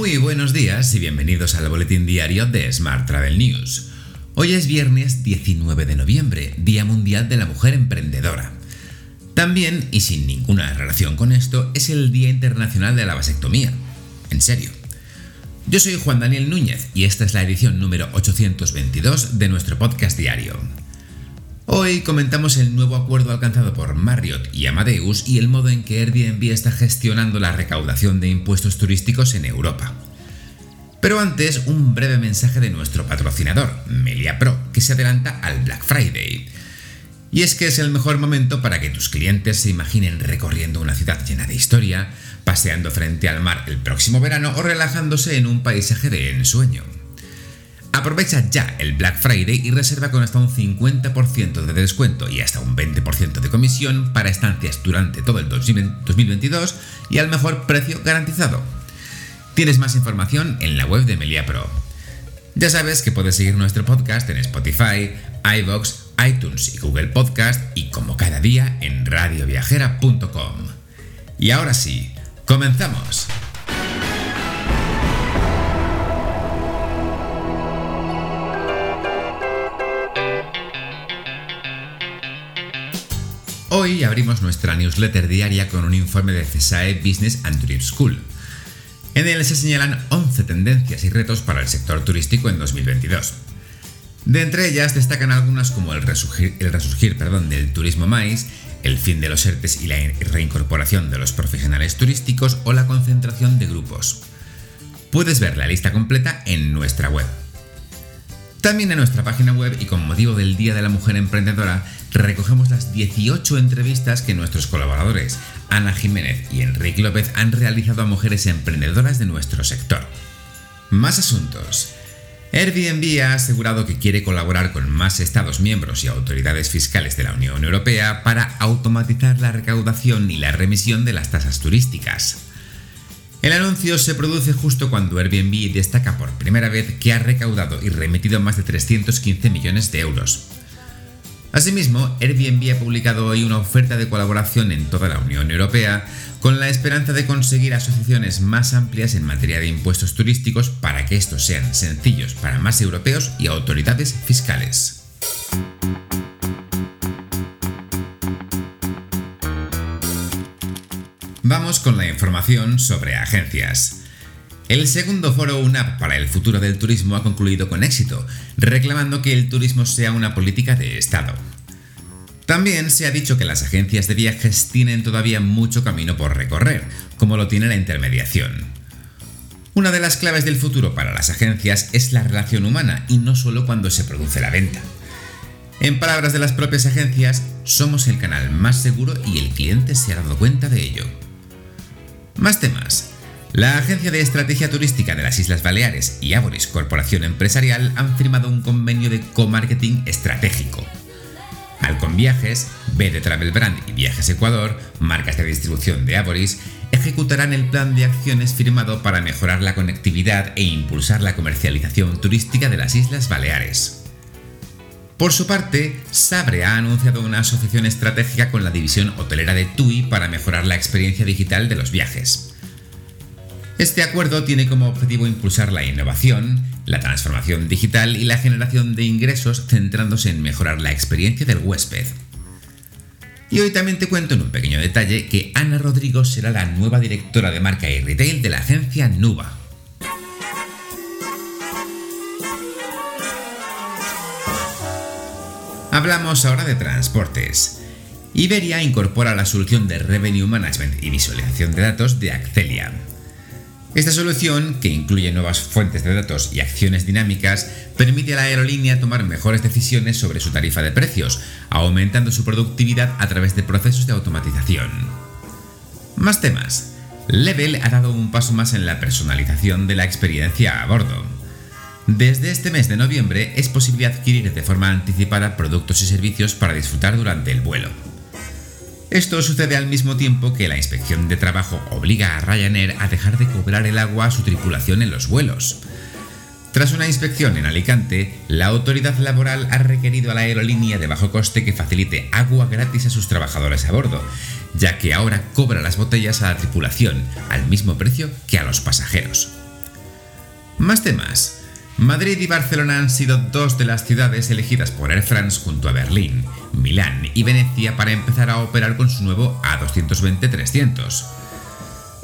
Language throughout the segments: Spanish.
Muy buenos días y bienvenidos al boletín diario de Smart Travel News. Hoy es viernes 19 de noviembre, Día Mundial de la Mujer Emprendedora. También, y sin ninguna relación con esto, es el Día Internacional de la Vasectomía. En serio. Yo soy Juan Daniel Núñez y esta es la edición número 822 de nuestro podcast diario. Hoy comentamos el nuevo acuerdo alcanzado por Marriott y Amadeus y el modo en que Airbnb está gestionando la recaudación de impuestos turísticos en Europa. Pero antes, un breve mensaje de nuestro patrocinador, Melia Pro, que se adelanta al Black Friday. Y es que es el mejor momento para que tus clientes se imaginen recorriendo una ciudad llena de historia, paseando frente al mar el próximo verano o relajándose en un paisaje de ensueño. Aprovecha ya el Black Friday y reserva con hasta un 50% de descuento y hasta un 20% de comisión para estancias durante todo el 2022 y al mejor precio garantizado. Tienes más información en la web de Melia Pro. Ya sabes que puedes seguir nuestro podcast en Spotify, iVoox, iTunes y Google Podcast y como cada día en radioviajera.com. Y ahora sí, comenzamos. Hoy abrimos nuestra newsletter diaria con un informe de CESAE Business and Trip School. En él se señalan 11 tendencias y retos para el sector turístico en 2022. De entre ellas destacan algunas como el resurgir, el resurgir perdón, del turismo maíz, el fin de los ERTES y la reincorporación de los profesionales turísticos o la concentración de grupos. Puedes ver la lista completa en nuestra web. También en nuestra página web y con motivo del Día de la Mujer Emprendedora recogemos las 18 entrevistas que nuestros colaboradores Ana Jiménez y Enrique López han realizado a mujeres emprendedoras de nuestro sector. Más asuntos. Airbnb ha asegurado que quiere colaborar con más Estados miembros y autoridades fiscales de la Unión Europea para automatizar la recaudación y la remisión de las tasas turísticas. El anuncio se produce justo cuando Airbnb destaca por primera vez que ha recaudado y remitido más de 315 millones de euros. Asimismo, Airbnb ha publicado hoy una oferta de colaboración en toda la Unión Europea con la esperanza de conseguir asociaciones más amplias en materia de impuestos turísticos para que estos sean sencillos para más europeos y autoridades fiscales. Vamos con la información sobre agencias. El segundo foro UNAP para el futuro del turismo ha concluido con éxito, reclamando que el turismo sea una política de Estado. También se ha dicho que las agencias de viajes tienen todavía mucho camino por recorrer, como lo tiene la intermediación. Una de las claves del futuro para las agencias es la relación humana y no solo cuando se produce la venta. En palabras de las propias agencias, somos el canal más seguro y el cliente se ha dado cuenta de ello. Más temas. La Agencia de Estrategia Turística de las Islas Baleares y Aboris Corporación Empresarial han firmado un convenio de co-marketing estratégico. Alcon Viajes, B de Travel Brand y Viajes Ecuador, marcas de distribución de Aboris, ejecutarán el plan de acciones firmado para mejorar la conectividad e impulsar la comercialización turística de las Islas Baleares. Por su parte, Sabre ha anunciado una asociación estratégica con la división hotelera de TUI para mejorar la experiencia digital de los viajes. Este acuerdo tiene como objetivo impulsar la innovación, la transformación digital y la generación de ingresos centrándose en mejorar la experiencia del huésped. Y hoy también te cuento en un pequeño detalle que Ana Rodrigo será la nueva directora de marca y retail de la agencia Nuba. Hablamos ahora de transportes. Iberia incorpora la solución de Revenue Management y visualización de datos de Accelia. Esta solución, que incluye nuevas fuentes de datos y acciones dinámicas, permite a la aerolínea tomar mejores decisiones sobre su tarifa de precios, aumentando su productividad a través de procesos de automatización. Más temas. Level ha dado un paso más en la personalización de la experiencia a bordo. Desde este mes de noviembre es posible adquirir de forma anticipada productos y servicios para disfrutar durante el vuelo. Esto sucede al mismo tiempo que la inspección de trabajo obliga a Ryanair a dejar de cobrar el agua a su tripulación en los vuelos. Tras una inspección en Alicante, la autoridad laboral ha requerido a la aerolínea de bajo coste que facilite agua gratis a sus trabajadores a bordo, ya que ahora cobra las botellas a la tripulación al mismo precio que a los pasajeros. Más temas. Madrid y Barcelona han sido dos de las ciudades elegidas por Air France junto a Berlín, Milán y Venecia para empezar a operar con su nuevo A220-300.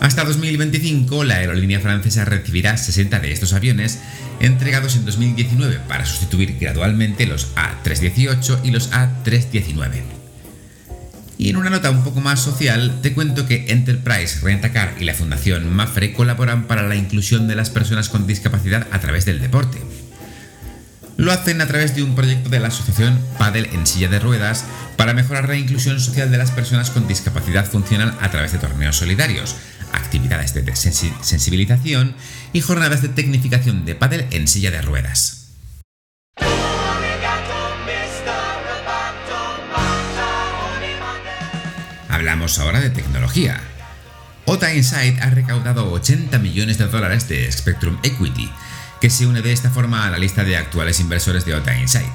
Hasta 2025, la aerolínea francesa recibirá 60 de estos aviones entregados en 2019 para sustituir gradualmente los A318 y los A319. Y en una nota un poco más social, te cuento que Enterprise Rentacar y la Fundación Mafre colaboran para la inclusión de las personas con discapacidad a través del deporte. Lo hacen a través de un proyecto de la asociación Padel en silla de ruedas para mejorar la inclusión social de las personas con discapacidad funcional a través de torneos solidarios, actividades de sensibilización y jornadas de tecnificación de pádel en silla de ruedas. Hablamos ahora de tecnología. OTA Insight ha recaudado 80 millones de dólares de Spectrum Equity, que se une de esta forma a la lista de actuales inversores de OTA Insight.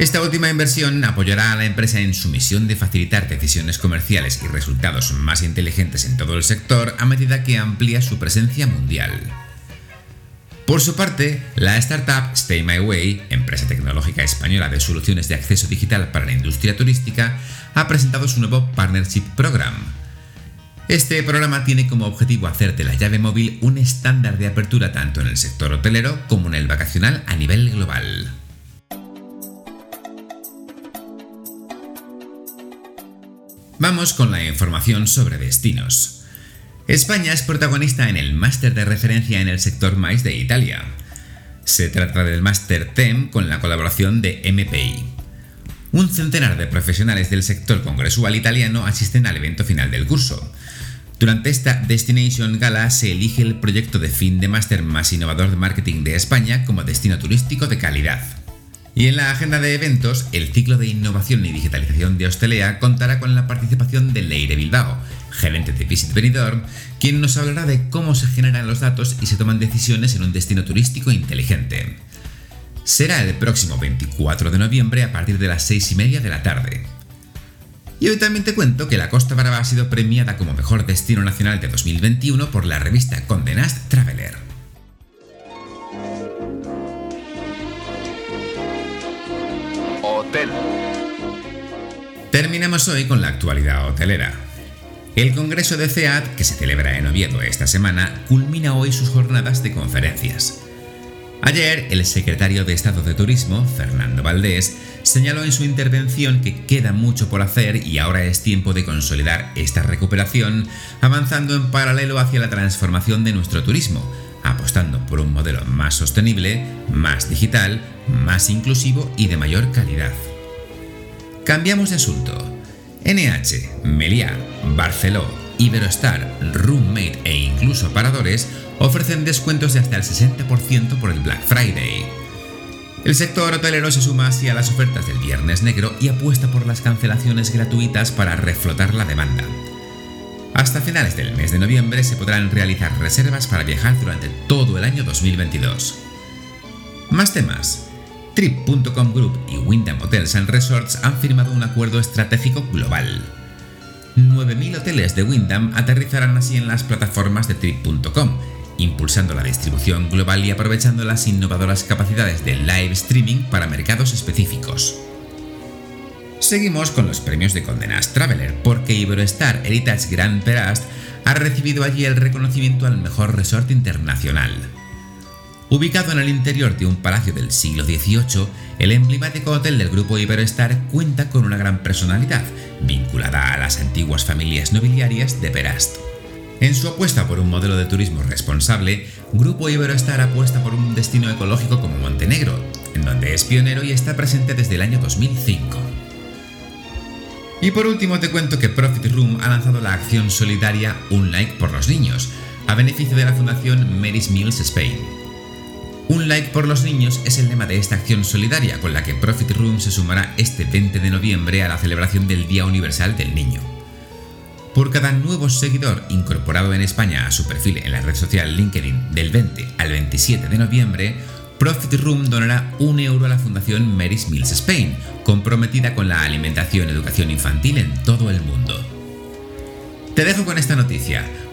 Esta última inversión apoyará a la empresa en su misión de facilitar decisiones comerciales y resultados más inteligentes en todo el sector a medida que amplía su presencia mundial. Por su parte, la startup Stay My Way, empresa tecnológica española de soluciones de acceso digital para la industria turística, ha presentado su nuevo Partnership Program. Este programa tiene como objetivo hacer de la llave móvil un estándar de apertura tanto en el sector hotelero como en el vacacional a nivel global. Vamos con la información sobre destinos. España es protagonista en el máster de referencia en el sector MAIS de Italia. Se trata del máster TEM con la colaboración de MPI. Un centenar de profesionales del sector congresual italiano asisten al evento final del curso. Durante esta Destination Gala se elige el proyecto de fin de máster más innovador de marketing de España como destino turístico de calidad. Y en la agenda de eventos, el ciclo de innovación y digitalización de Hostelea contará con la participación de Leire Bilbao, gerente de Visit Benidorm, quien nos hablará de cómo se generan los datos y se toman decisiones en un destino turístico inteligente. Será el próximo 24 de noviembre a partir de las 6 y media de la tarde. Y hoy también te cuento que la Costa Brava ha sido premiada como mejor destino nacional de 2021 por la revista Condé Nast Traveler. Hotel. Terminamos hoy con la actualidad hotelera. El Congreso de CEAT, que se celebra en Oviedo esta semana, culmina hoy sus jornadas de conferencias. Ayer, el secretario de Estado de Turismo, Fernando Valdés, señaló en su intervención que queda mucho por hacer y ahora es tiempo de consolidar esta recuperación, avanzando en paralelo hacia la transformación de nuestro turismo, apostando por un modelo más sostenible, más digital, más inclusivo y de mayor calidad. Cambiamos de asunto. NH, Meliá, Barceló, Iberostar, Roommate e incluso Paradores ofrecen descuentos de hasta el 60% por el Black Friday. El sector hotelero se suma así a las ofertas del Viernes Negro y apuesta por las cancelaciones gratuitas para reflotar la demanda. Hasta finales del mes de noviembre se podrán realizar reservas para viajar durante todo el año 2022. Más temas. Trip.com Group y Wyndham Hotels and Resorts han firmado un acuerdo estratégico global. 9.000 hoteles de Wyndham aterrizarán así en las plataformas de Trip.com, impulsando la distribución global y aprovechando las innovadoras capacidades de live streaming para mercados específicos. Seguimos con los premios de Condenas Traveler, porque Iberostar Heritage Grand Perast ha recibido allí el reconocimiento al mejor resort internacional. Ubicado en el interior de un palacio del siglo XVIII, el emblemático hotel del grupo Iberostar cuenta con una gran personalidad, vinculada a las antiguas familias nobiliarias de Perast. En su apuesta por un modelo de turismo responsable, Grupo Iberostar apuesta por un destino ecológico como Montenegro, en donde es pionero y está presente desde el año 2005. Y por último te cuento que Profit Room ha lanzado la acción solidaria Un Like por los Niños, a beneficio de la fundación Mary's Mills Spain. Un like por los niños es el lema de esta acción solidaria con la que Profit Room se sumará este 20 de noviembre a la celebración del Día Universal del Niño. Por cada nuevo seguidor incorporado en España a su perfil en la red social LinkedIn del 20 al 27 de noviembre, Profit Room donará un euro a la Fundación Mary's Mills Spain, comprometida con la alimentación y educación infantil en todo el mundo. Te dejo con esta noticia.